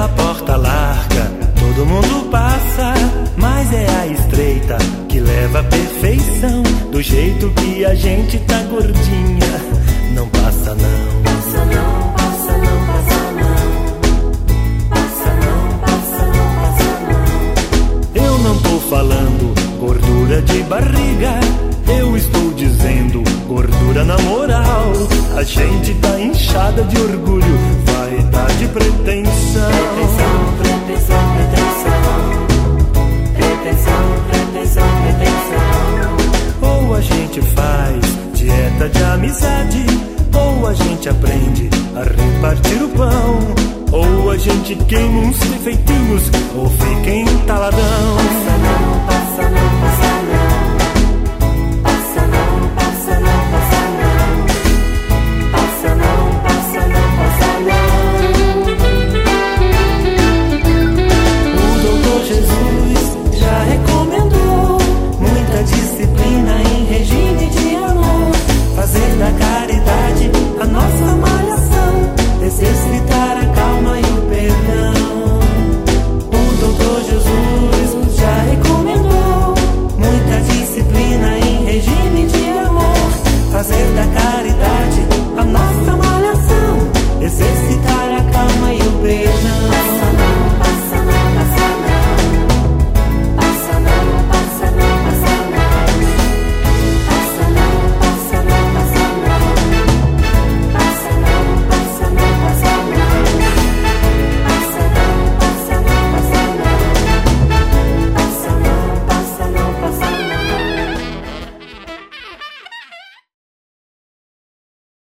pela porta larga, todo mundo passa, mas é a estreita que leva à perfeição. Do jeito que a gente tá gordinha, não passa não. Passa não, passa não, passa não. Passa não, passa não, passa não. Eu não tô falando gordura de barriga, eu estou dizendo gordura na moral. A gente tá inchada de orgulho, vaidade de pretensão. Gente faz dieta de amizade, ou a gente aprende a repartir o pão. Ou a gente queima uns defeitinhos, ou fica entaladão.